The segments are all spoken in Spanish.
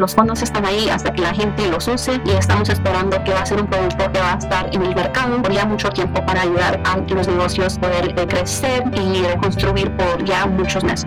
Los fondos están ahí hasta que la gente los use y estamos esperando que va a ser un producto que va a estar en el mercado por ya mucho tiempo para ayudar a los negocios poder eh, crecer y reconstruir por ya muchos meses.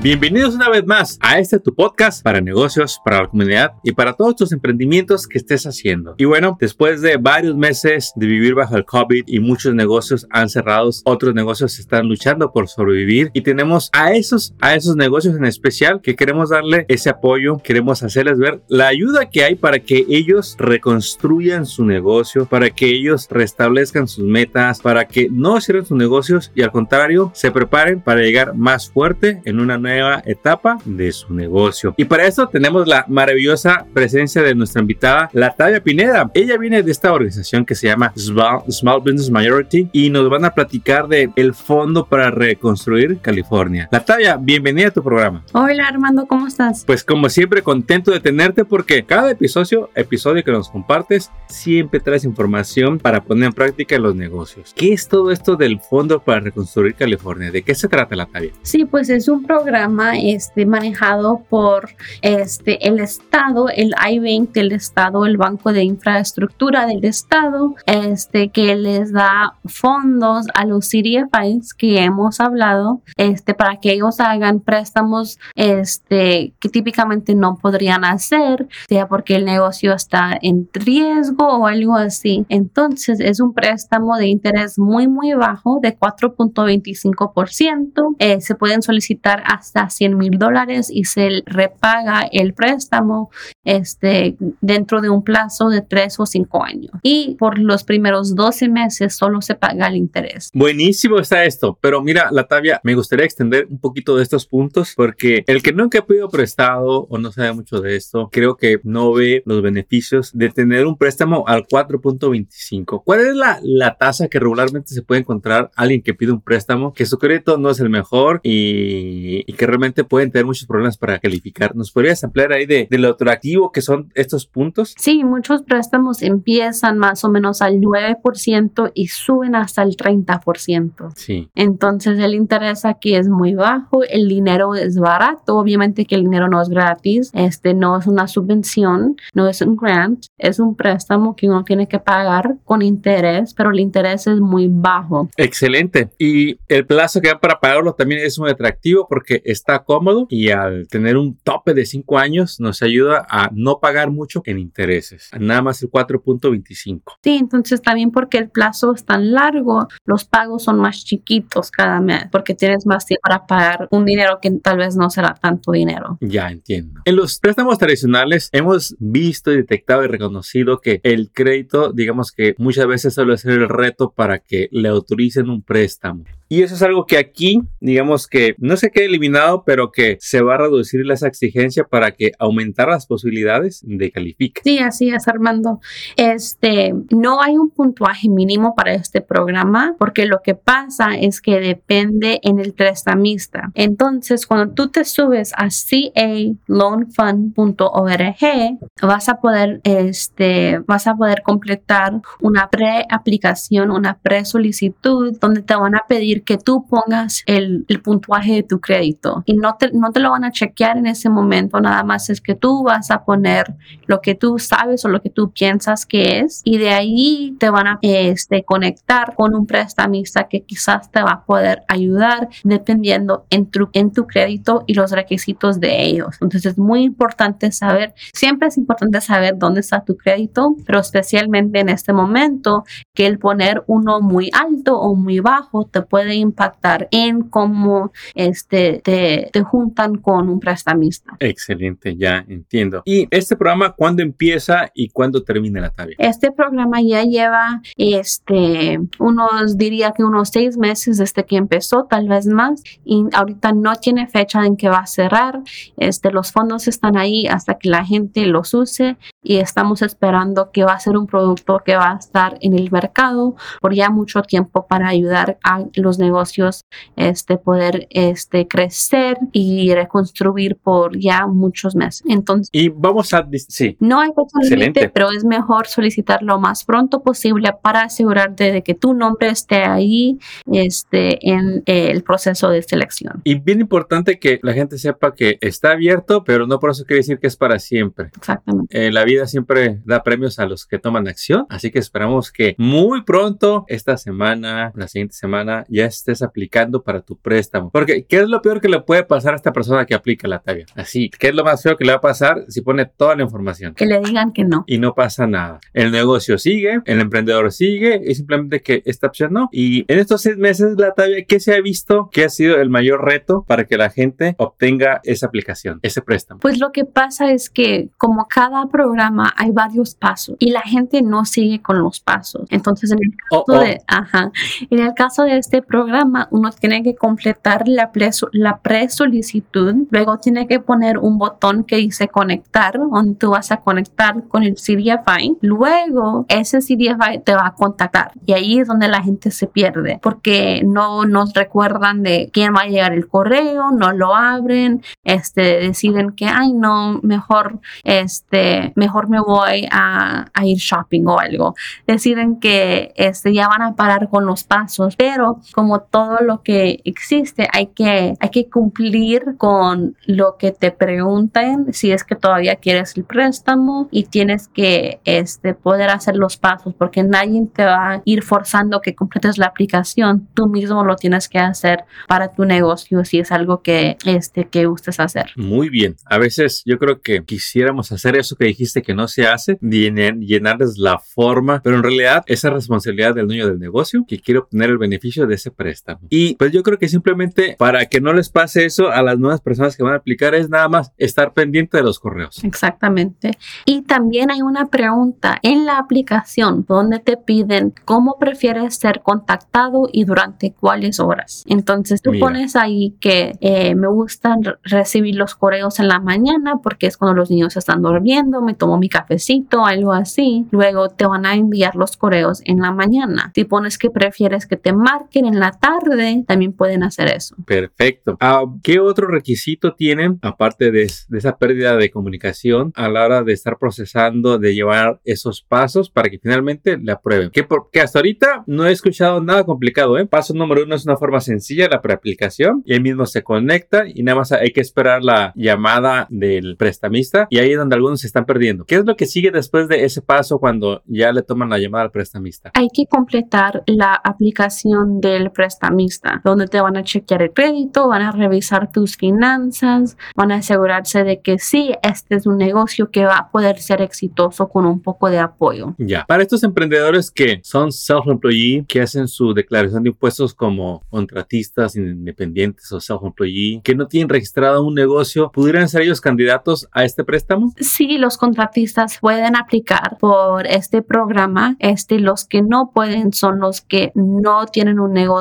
Bienvenidos una vez más a este tu podcast para negocios, para la comunidad y para todos tus emprendimientos que estés haciendo. Y bueno, después de varios meses de vivir bajo el COVID y muchos negocios han cerrado, otros negocios están luchando por sobrevivir y tenemos a esos, a esos negocios en especial que queremos darle ese apoyo, queremos hacerles ver la ayuda que hay para que ellos reconstruyan su negocio, para que ellos restablezcan sus metas, para que no cierren sus negocios y al contrario se preparen para llegar más fuerte en una nueva nueva etapa de su negocio. Y para eso tenemos la maravillosa presencia de nuestra invitada, Latavia Pineda. Ella viene de esta organización que se llama Small, Business Majority y nos van a platicar de el Fondo para Reconstruir California. Latavia, bienvenida a tu programa. Hola Armando, ¿cómo estás? Pues como siempre, contento de tenerte porque cada episodio, episodio que nos compartes, siempre traes información para poner en práctica en los negocios. ¿Qué es todo esto del Fondo para Reconstruir California? ¿De qué se trata, Latavia? Sí, pues es un programa este, manejado por este, el Estado, el I-20 del Estado, el Banco de Infraestructura del Estado, este, que les da fondos a los CDFIs que hemos hablado este, para que ellos hagan préstamos este, que típicamente no podrían hacer, sea porque el negocio está en riesgo o algo así. Entonces es un préstamo de interés muy, muy bajo de 4.25%. Eh, se pueden solicitar hasta hasta 100 mil dólares y se repaga el préstamo este, dentro de un plazo de 3 o 5 años. Y por los primeros 12 meses solo se paga el interés. Buenísimo está esto, pero mira, Latavia, me gustaría extender un poquito de estos puntos porque el que nunca ha pedido prestado o no sabe mucho de esto, creo que no ve los beneficios de tener un préstamo al 4.25. ¿Cuál es la, la tasa que regularmente se puede encontrar alguien que pide un préstamo que su crédito no es el mejor y, y que realmente pueden tener muchos problemas para calificar. ¿Nos podrías ampliar ahí de, lo atractivo que son estos puntos? Sí, muchos préstamos empiezan más o menos al 9% y suben hasta el 30%. Sí. Entonces el interés aquí es muy bajo, el dinero es barato, obviamente que el dinero no es gratis, este no es una subvención, no es un grant, es un préstamo que uno tiene que pagar con interés, pero el interés es muy bajo. Excelente. Y el plazo que dan para pagarlo también es muy atractivo porque está cómodo y al tener un tope de 5 años nos ayuda a no pagar mucho en intereses, nada más el 4.25. Sí, entonces también porque el plazo es tan largo, los pagos son más chiquitos cada mes porque tienes más tiempo para pagar un dinero que tal vez no será tanto dinero. Ya entiendo. En los préstamos tradicionales hemos visto y detectado y reconocido que el crédito, digamos que muchas veces suele ser el reto para que le autoricen un préstamo. Y eso es algo que aquí, digamos que no se quede eliminado, pero que se va a reducir esa exigencia para que aumentar las posibilidades de calificar. Sí, así es, Armando. Este, no hay un puntuaje mínimo para este programa porque lo que pasa es que depende en el prestamista. Entonces, cuando tú te subes a caloanfund.org, vas a poder, este, vas a poder completar una pre-aplicación, una pre-solicitud donde te van a pedir que tú pongas el, puntuaje de tu crédito y no te, no te lo van a chequear en ese momento, nada más es que tú vas a poner lo que tú sabes o lo que tú piensas que es y de ahí te van a este, conectar con un prestamista que quizás te va a poder ayudar dependiendo en tu, en tu crédito y los requisitos de ellos. Entonces es muy importante saber, siempre es importante saber dónde está tu crédito, pero especialmente en este momento que el poner uno muy alto o muy bajo te puede impactar en cómo este, te, te juntan con un prestamista. Excelente, ya entiendo. ¿Y este programa cuándo empieza y cuándo termina la tarea? Este programa ya lleva este, unos, diría que unos seis meses desde que empezó, tal vez más, y ahorita no tiene fecha en que va a cerrar. Este, los fondos están ahí hasta que la gente los use y estamos esperando que va a ser un producto que va a estar en el mercado por ya mucho tiempo para ayudar a los los negocios este, poder este, crecer y reconstruir por ya muchos meses. Entonces, y vamos a, sí. No hay fecha límite, pero es mejor solicitar lo más pronto posible para asegurarte de que tu nombre esté ahí este, en el proceso de selección. Y bien importante que la gente sepa que está abierto, pero no por eso quiere decir que es para siempre. Exactamente. Eh, la vida siempre da premios a los que toman acción, así que esperamos que muy pronto, esta semana, la siguiente semana, ya estés aplicando para tu préstamo. Porque, ¿qué es lo peor que le puede pasar a esta persona que aplica la talla? Así, ¿qué es lo más feo que le va a pasar si pone toda la información? Que le digan que no. Y no pasa nada. El negocio sigue, el emprendedor sigue, y simplemente que esta opción no. Y en estos seis meses, la talla, ¿qué se ha visto que ha sido el mayor reto para que la gente obtenga esa aplicación, ese préstamo? Pues lo que pasa es que como cada programa hay varios pasos y la gente no sigue con los pasos. Entonces, en el caso, Oh, oh. De, ajá, en el caso de este programa, uno tiene que completar la, preso- la pre-solicitud, luego tiene que poner un botón que dice conectar, donde tú vas a conectar con el CDFI. Luego, ese CDFI te va a contactar y ahí es donde la gente se pierde porque no nos recuerdan de quién va a llegar el correo, no lo abren, este, deciden que, ay, no, mejor, este, mejor me voy a, a ir shopping o algo. Deciden que este, ya van a parar con los pasos, pero como todo lo que existe, hay que, hay que cumplir con lo que te pregunten si es que todavía quieres el préstamo y tienes que este, poder hacer los pasos porque nadie te va a ir forzando que completes la aplicación. Tú mismo lo tienes que hacer para tu negocio si es algo que, este, que gustes hacer. Muy bien. A veces yo creo que quisiéramos hacer eso que dijiste que no se hace, llenar- llenarles la forma, pero en realidad esa responsabilidad del dueño del negocio que quiere obtener el beneficio de ese préstamo. Y pues yo creo que simplemente para que no les pase eso a las nuevas personas que van a aplicar es nada más estar pendiente de los correos. Exactamente. Y también hay una pregunta en la aplicación donde te piden cómo prefieres ser contactado y durante cuáles horas. Entonces tú Mira. pones ahí que eh, me gustan re- recibir los correos en la mañana porque es cuando los niños están durmiendo, me tomo mi cafecito, algo así. Luego te van a enviar los correos en la mañana. Si pones que prefieres que te marquen en la tarde, también pueden hacer eso. Perfecto. Ah, ¿Qué otro requisito tienen, aparte de, de esa pérdida de comunicación, a la hora de estar procesando, de llevar esos pasos para que finalmente le aprueben? Que, por- que hasta ahorita no he escuchado nada complicado. ¿eh? Paso número uno es una forma sencilla, la preaplicación, y ahí mismo se conecta y nada más hay que esperar la llamada del prestamista y ahí es donde algunos se están perdiendo. ¿Qué es lo que sigue después de ese paso cuando ya le toman la llamada al prestamista? hay que completar la aplicación del prestamista, donde te van a chequear el crédito, van a revisar tus finanzas, van a asegurarse de que sí, este es un negocio que va a poder ser exitoso con un poco de apoyo. Ya. Para estos emprendedores que son self-employee, que hacen su declaración de impuestos como contratistas independientes o self-employee, que no tienen registrado un negocio, ¿pudieran ser ellos candidatos a este préstamo? Sí, los contratistas pueden aplicar por este programa. Este, los que no pueden son los que no tienen un negocio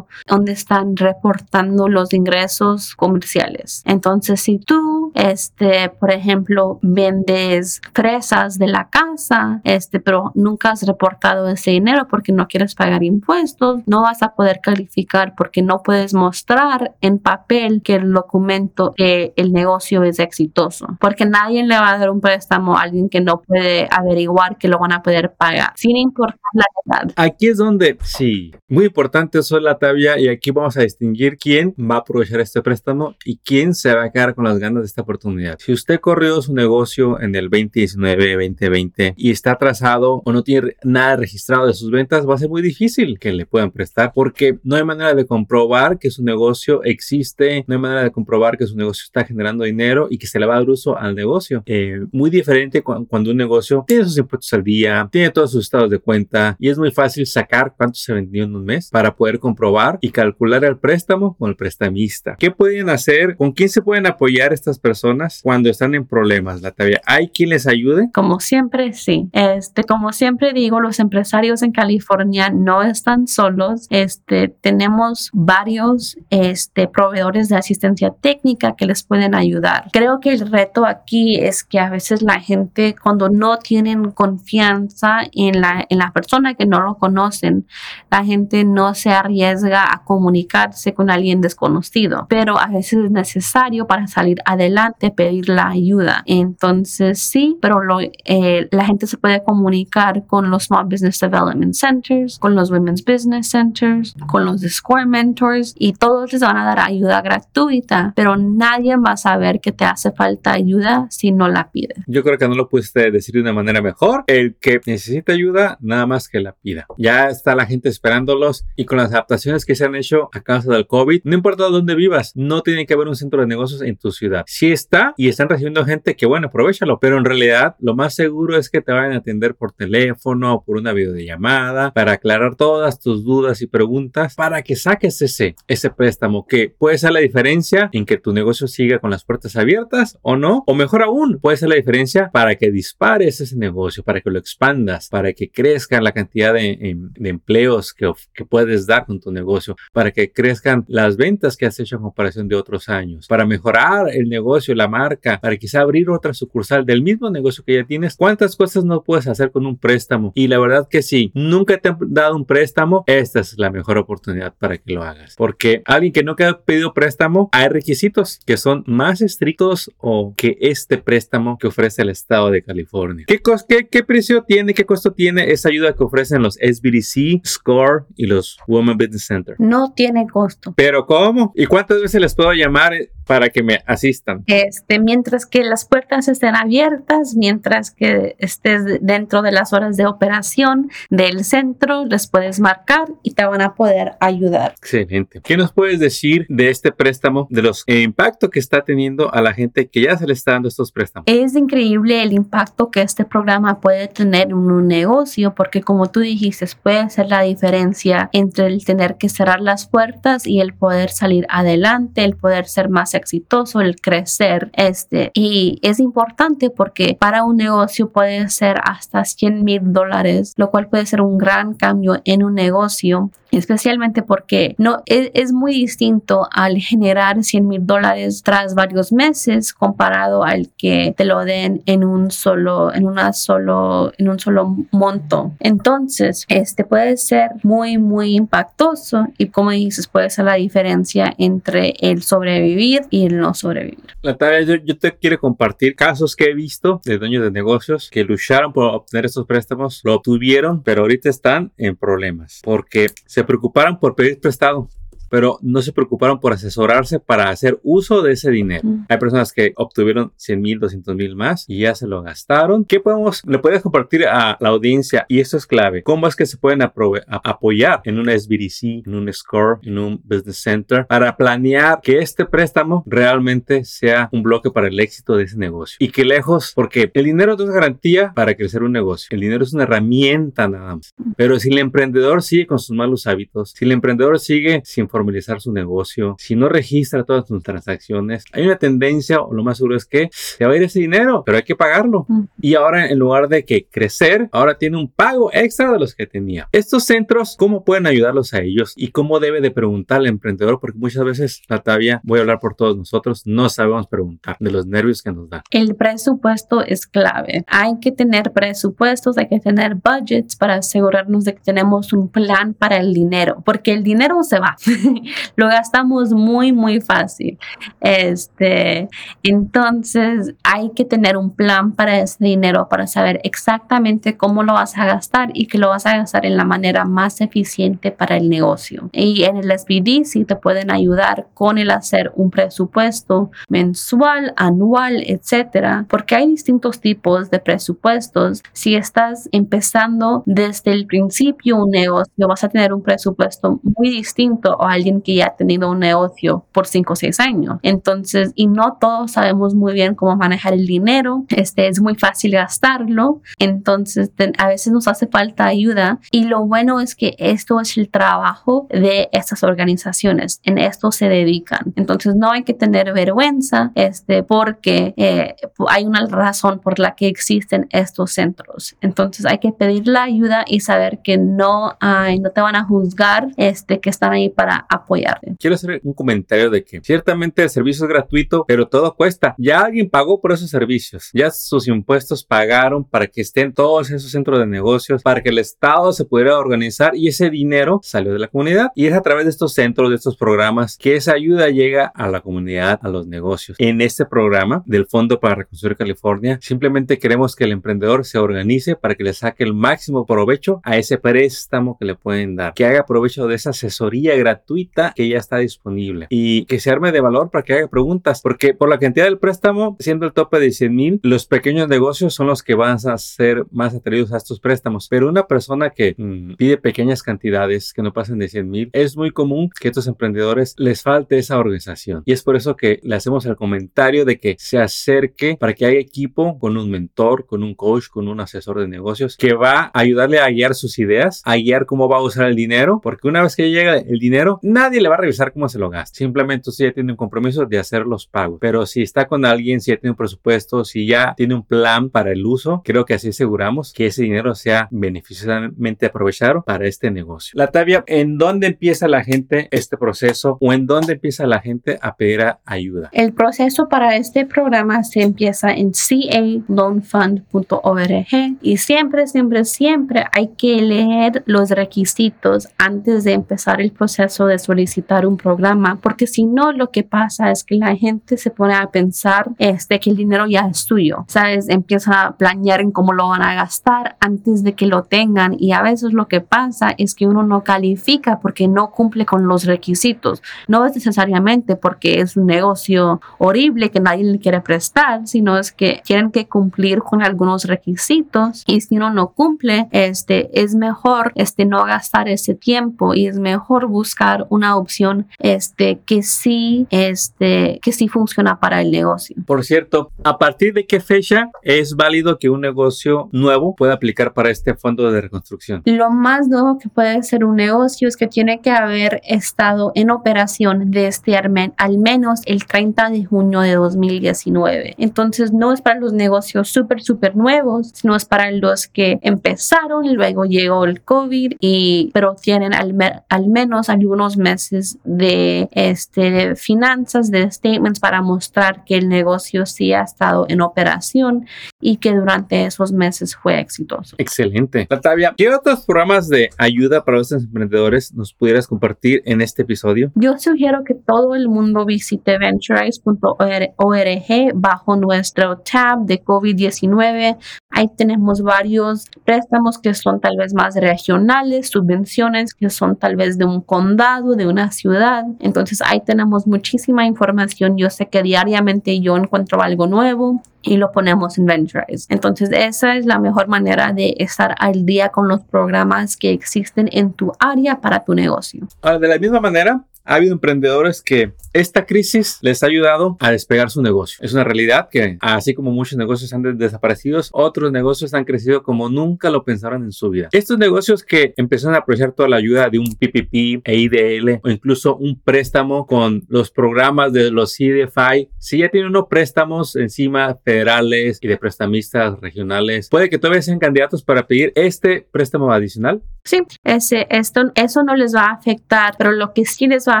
donde están reportando los ingresos comerciales. Entonces, si tú, este, por ejemplo, vendes fresas de la casa, este, pero nunca has reportado ese dinero porque no quieres pagar impuestos, no vas a poder calificar porque no puedes mostrar en papel que el documento, que el negocio es exitoso. Porque nadie le va a dar un préstamo a alguien que no puede averiguar que lo van a poder pagar, sin importar la edad. Aquí es donde, sí, muy importante eso es la tabla y aquí vamos a distinguir quién va a aprovechar este préstamo y quién se va a quedar con las ganas de esta oportunidad. Si usted corrió su negocio en el 2019, 2020 y está atrasado o no tiene nada registrado de sus ventas, va a ser muy difícil que le puedan prestar porque no hay manera de comprobar que su negocio existe, no hay manera de comprobar que su negocio está generando dinero y que se le va a dar uso al negocio. Eh, muy diferente cu- cuando un negocio tiene sus impuestos al día, tiene todos sus estados de cuenta y es muy fácil sacar cuánto se vendió en un mes para poder comprobar y calcular el préstamo con el prestamista. ¿Qué pueden hacer? ¿Con quién se pueden apoyar estas personas cuando están en problemas? La tarea. ¿Hay quien les ayude? Como siempre, sí. Este, como siempre digo, los empresarios en California no están solos. Este, tenemos varios este, proveedores de asistencia técnica que les pueden ayudar. Creo que el reto aquí es que a veces la gente, cuando no tienen confianza en la, en la persona que no lo conocen, la gente no se arriesga a comunicarse con alguien desconocido, pero a veces es necesario para salir adelante pedir la ayuda. Entonces sí, pero lo, eh, la gente se puede comunicar con los Small Business Development Centers, con los Women's Business Centers, con los Score Mentors y todos les van a dar ayuda gratuita, pero nadie va a saber que te hace falta ayuda si no la pides. Yo creo que no lo pudiste decir de una manera mejor. El que necesita ayuda, nada más que la pida. Ya está la gente esperándolos y con las adaptaciones que se han hecho a causa del COVID, no importa dónde vivas, no tiene que haber un centro de negocios en tu ciudad. Si está y están recibiendo gente, que bueno, aprovechalo, pero en realidad lo más seguro es que te vayan a atender por teléfono o por una videollamada para aclarar todas tus dudas y preguntas para que saques ese, ese préstamo que puede ser la diferencia en que tu negocio siga con las puertas abiertas o no, o mejor aún, puede ser la diferencia para que dispares ese negocio, para que lo expandas, para que crezca la cantidad de, em, empleos que, que puedes dar con tu negocio, para que crezcan las ventas que has hecho en comparación de otros años, para mejorar el negocio, la marca, para quizá abrir otra sucursal del mismo negocio que ya tienes. ¿Cuántas cosas no puedes hacer con un préstamo? Y la verdad que sí, nunca te han dado un préstamo, esta es la mejor oportunidad para que lo hagas. Porque alguien que no ha pedido préstamo, hay requisitos que son más estrictos o que este préstamo que ofrece el estado de California. ¿Qué, qué, qué precio tiene, qué costo tiene esa ayuda que ofrecen los SBDC, SCORE y los Women Business Center? No tiene costo. ¿Pero cómo? ¿Y cuántas veces les puedo llamar para que me asistan? Este, mientras que las puertas estén abiertas, mientras que estés dentro de las horas de operación del centro, les puedes marcar y te van a poder ayudar. Excelente. ¿Qué nos puedes decir de este préstamo, de los impactos que está teniendo a la gente que ya se le está dando estos préstamos? Es increíble el impacto que este programa puede tener en un negocio, porque como tú dijiste, puede ser la diferencia entre el tener que cerrar las puertas y el poder salir adelante, el poder ser más exitoso, el crecer. Este, y es importante porque para un negocio puede ser hasta 100 mil dólares, lo cual puede ser un gran cambio en un negocio especialmente porque no es, es, muy distinto al generar 100 mil dólares tras varios meses comparado al que te lo den en un solo en una solo en un solo monto entonces este puede ser muy muy impactoso y como dices puede ser la diferencia entre el sobrevivir y el no sobrevivir. Natalia yo, yo te quiero compartir casos que he visto de dueños de negocios que lucharon por obtener estos préstamos lo obtuvieron pero ahorita están en problemas porque se preocuparon por pedir prestado pero no se preocuparon por asesorarse para hacer uso de ese dinero. Mm. Hay personas que obtuvieron 100 mil, 200 mil más y ya se lo gastaron. ¿Qué podemos, le puedes compartir a la audiencia? Y esto es clave. ¿Cómo es que se pueden apoyar en una SBDC, en un SCORE, en un Business Center para planear que este préstamo realmente sea un bloque para el éxito de ese negocio? Y que lejos, porque el dinero no es garantía para crecer un negocio. El dinero es una herramienta nada más. Mm. Pero si el emprendedor sigue con sus malos hábitos, si el emprendedor sigue sin formalizar su negocio, si no registra todas sus transacciones, hay una tendencia, o lo más seguro es que se va a ir ese dinero, pero hay que pagarlo. Y ahora, en lugar de que crecer, ahora tiene un pago extra de los que tenía. Estos centros, ¿cómo pueden ayudarlos a ellos? Y cómo debe de preguntar al emprendedor, porque muchas veces, Natalia, voy a hablar por todos nosotros, no sabemos preguntar de los nervios que nos da. El presupuesto es clave. Hay que tener presupuestos, hay que tener budgets para asegurarnos de que tenemos un plan para el dinero, porque el dinero se va. lo gastamos muy, muy fácil. Este, entonces hay que tener un plan para ese dinero, para saber exactamente cómo lo vas a gastar y que lo vas a gastar en la manera más eficiente para el negocio. Y en el SBD sí te pueden ayudar con el hacer un presupuesto mensual, anual, etcétera, porque hay distintos tipos de presupuestos. Si estás empezando desde el principio un negocio, vas a tener un presupuesto muy distinto alguien que ya ha tenido un negocio por 5 o 6 años. Entonces, y no todos sabemos muy bien cómo manejar el dinero, este es muy fácil gastarlo, entonces a veces nos hace falta ayuda y lo bueno es que esto es el trabajo de estas organizaciones, en esto se dedican. Entonces, no hay que tener vergüenza este porque eh, hay una razón por la que existen estos centros. Entonces, hay que pedir la ayuda y saber que no hay, no te van a juzgar este que están ahí para apoyarte. Quiero hacer un comentario de que ciertamente el servicio es gratuito, pero todo cuesta. Ya alguien pagó por esos servicios. Ya sus impuestos pagaron para que estén todos esos centros de negocios, para que el Estado se pudiera organizar y ese dinero salió de la comunidad. Y es a través de estos centros, de estos programas, que esa ayuda llega a la comunidad, a los negocios. En este programa del Fondo para Reconstruir California, simplemente queremos que el emprendedor se organice para que le saque el máximo provecho a ese préstamo que le pueden dar, que haga provecho de esa asesoría gratuita que ya está disponible. Y que se arme de valor para que haga preguntas, porque por la cantidad del préstamo, siendo el tope de 100 mil, los pequeños negocios son los que van a ser más atraídos a estos préstamos, pero una persona que mm, pide pequeñas cantidades que no pasen de 100 mil, es muy común que a estos emprendedores les falte esa organización. Y es por eso que le hacemos el comentario de que se acerque para que haya equipo con un mentor, con un coach, con un asesor de negocios que va a ayudarle a guiar sus ideas, a guiar cómo va a usar el dinero, porque una vez que llega el dinero, nadie le va a revisar cómo se lo gasta. Simplemente usted ya tiene un compromiso de hacer los pagos. Pero si está con alguien, si ya tiene un presupuesto, si ya tiene un plan para el uso, creo que así aseguramos que ese dinero sea beneficiosamente aprovechado para este negocio. La Latavia, ¿en dónde empieza la gente este proceso o en dónde empieza la gente a pedir ayuda? El proceso para este programa se empieza en caloanfund.org y siempre, siempre, siempre hay que leer los requisitos antes de empezar el proceso de solicitar un programa, porque si no, lo que pasa es que la gente se pone a pensar este, que el dinero ya es suyo, ¿sabes? Empieza a planear en cómo lo van a gastar antes de que lo tengan y a veces lo que pasa es que uno no califica porque no cumple con los requisitos. No es necesariamente porque es un negocio horrible que nadie le quiere prestar, sino es que tienen que cumplir con algunos requisitos y si uno no cumple, este, es mejor este, no gastar ese tiempo y es mejor buscar una opción este, que sí, este, que sí funciona para el negocio. Por cierto, ¿a partir de qué fecha es válido que un negocio nuevo pueda aplicar para este fondo de reconstrucción? Lo más nuevo que puede ser un negocio es que tiene que haber estado en operación desde al menos el 30 de junio de 2019. Entonces no es para los negocios súper, súper nuevos, sino es para los que empezaron y luego llegó el COVID y pero tienen al, al menos algunos meses de este finanzas, de statements para mostrar que el negocio sí ha estado en operación y que durante esos meses fue exitoso. Excelente. Latavia, ¿qué otros programas de ayuda para los emprendedores nos pudieras compartir en este episodio? Yo sugiero que todo el mundo visite venturize.org bajo nuestro tab de COVID-19. Ahí tenemos varios préstamos que son tal vez más regionales, subvenciones que son tal vez de un condado, de una ciudad. Entonces ahí tenemos muchísima información. Yo sé que diariamente yo encuentro algo nuevo y lo ponemos en Venturize. Entonces, esa es la mejor manera de estar al día con los programas que existen en tu área para tu negocio. de la misma manera, ha habido emprendedores que esta crisis les ha ayudado a despegar su negocio. Es una realidad que así como muchos negocios han desaparecido, otros negocios han crecido como nunca lo pensaron en su vida. Estos negocios que empezaron a aprovechar toda la ayuda de un PPP e IDL o incluso un préstamo con los programas de los CDFI, si ya tienen unos préstamos encima federales y de prestamistas regionales, puede que todavía sean candidatos para pedir este préstamo adicional. Sí, ese, esto, eso no les va a afectar, pero lo que sí les va a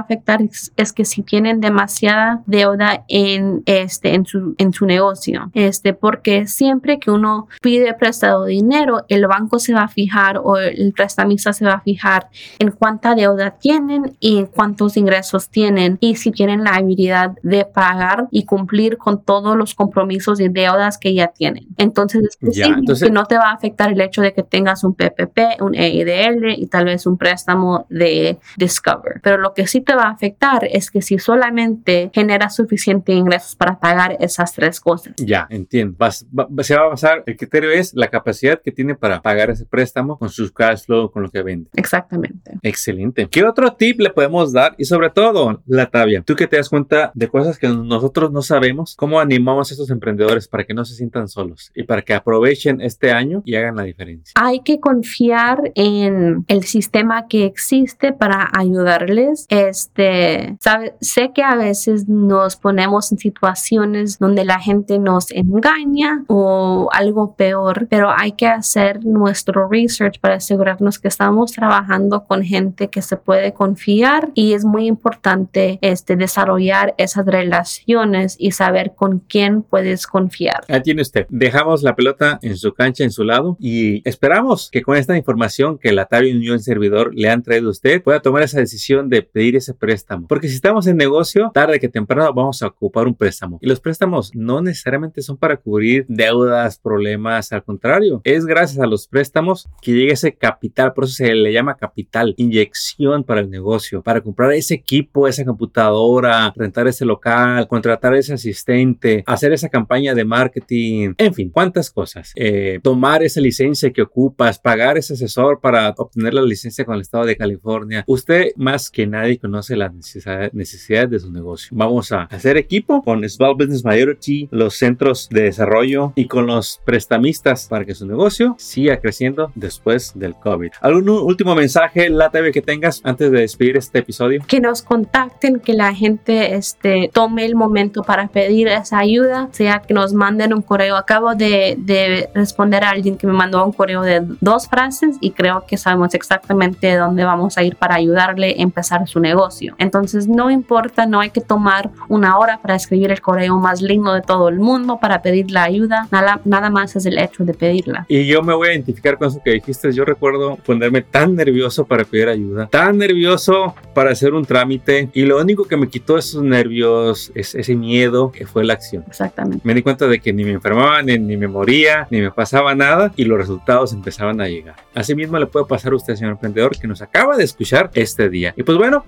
afectar es, que si tienen demasiada deuda en, este, en, su, en su negocio, este, porque siempre que uno pide prestado dinero, el banco se va a fijar o el prestamista se va a fijar en cuánta deuda tienen y en cuántos ingresos tienen y si tienen la habilidad de pagar y cumplir con todos los compromisos y deudas que ya tienen. Entonces, es que no te va a afectar el hecho de que tengas un PPP, un Y tal vez un préstamo de Discover. Pero lo que sí te va a afectar es que si solamente genera suficiente ingresos para pagar esas tres cosas. Ya, entiendo. se va a basar, el criterio es la capacidad que tiene para pagar ese préstamo con sus cash flow, con lo que vende. Exactamente. Excelente. ¿Qué otro tip le podemos dar? Y sobre todo, Latavia, tú que te das cuenta de cosas que nosotros no sabemos, ¿cómo animamos a estos emprendedores para que no se sientan solos y para que aprovechen este año y hagan la diferencia? Hay que confiar en en el sistema que existe para ayudarles. Este, sabe, sé que a veces nos ponemos en situaciones donde la gente nos engaña o algo peor, pero hay que hacer nuestro research para asegurarnos que estamos trabajando con gente que se puede confiar y es muy importante este, desarrollar esas relaciones y saber con quién puedes confiar. Ahí tiene usted. Dejamos la pelota en su cancha, en su lado y esperamos que con esta información que la Tabio Unión Servidor le han traído a usted pueda tomar esa decisión de pedir ese préstamo. Porque si estamos en negocio, tarde que temprano vamos a ocupar un préstamo. Y los préstamos no necesariamente son para cubrir deudas, problemas, al contrario, es gracias a los préstamos que llega ese capital, por eso se le llama capital, inyección para el negocio, para comprar ese equipo, esa computadora, rentar ese local, contratar ese asistente, hacer esa campaña de marketing, en fin, cuántas cosas. Eh, tomar esa licencia que ocupas, pagar ese asesor para obtener la licencia con el estado de California. Usted más que nadie conoce las necesidades de su negocio. Vamos a hacer equipo con Small Business Majority, los centros de desarrollo y con los prestamistas para que su negocio siga creciendo después del COVID. ¿Algún último mensaje, la TV que tengas antes de despedir este episodio? Que nos contacten, que la gente este, tome el momento para pedir esa ayuda, sea que nos manden un correo. Acabo de, de responder a alguien que me mandó un correo de dos frases y creo que sabemos exactamente dónde vamos a ir para ayudarle a empezar su negocio. Entonces no importa, no hay que tomar una hora para escribir el correo más lindo de todo el mundo para pedir la ayuda. Nada, nada más es el hecho de pedirla. Y yo me voy a identificar con eso que dijiste. Yo recuerdo ponerme tan nervioso para pedir ayuda, tan nervioso para hacer un trámite y lo único que me quitó esos nervios, es ese miedo, que fue la acción. Exactamente. Me di cuenta de que ni me enfermaba, ni, ni me moría, ni me pasaba nada y los resultados empezaban a llegar. Asimismo le puede pasar a usted, señor emprendedor, que nos acaba de escuchar este día. Y pues bueno,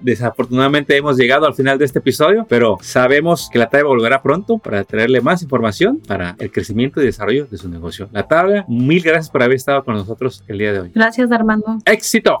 desafortunadamente hemos llegado al final de este episodio, pero sabemos que la tabla volverá pronto para traerle más información para el crecimiento y desarrollo de su negocio. La tabla, mil gracias por haber estado con nosotros el día de hoy. Gracias, Armando. Éxito.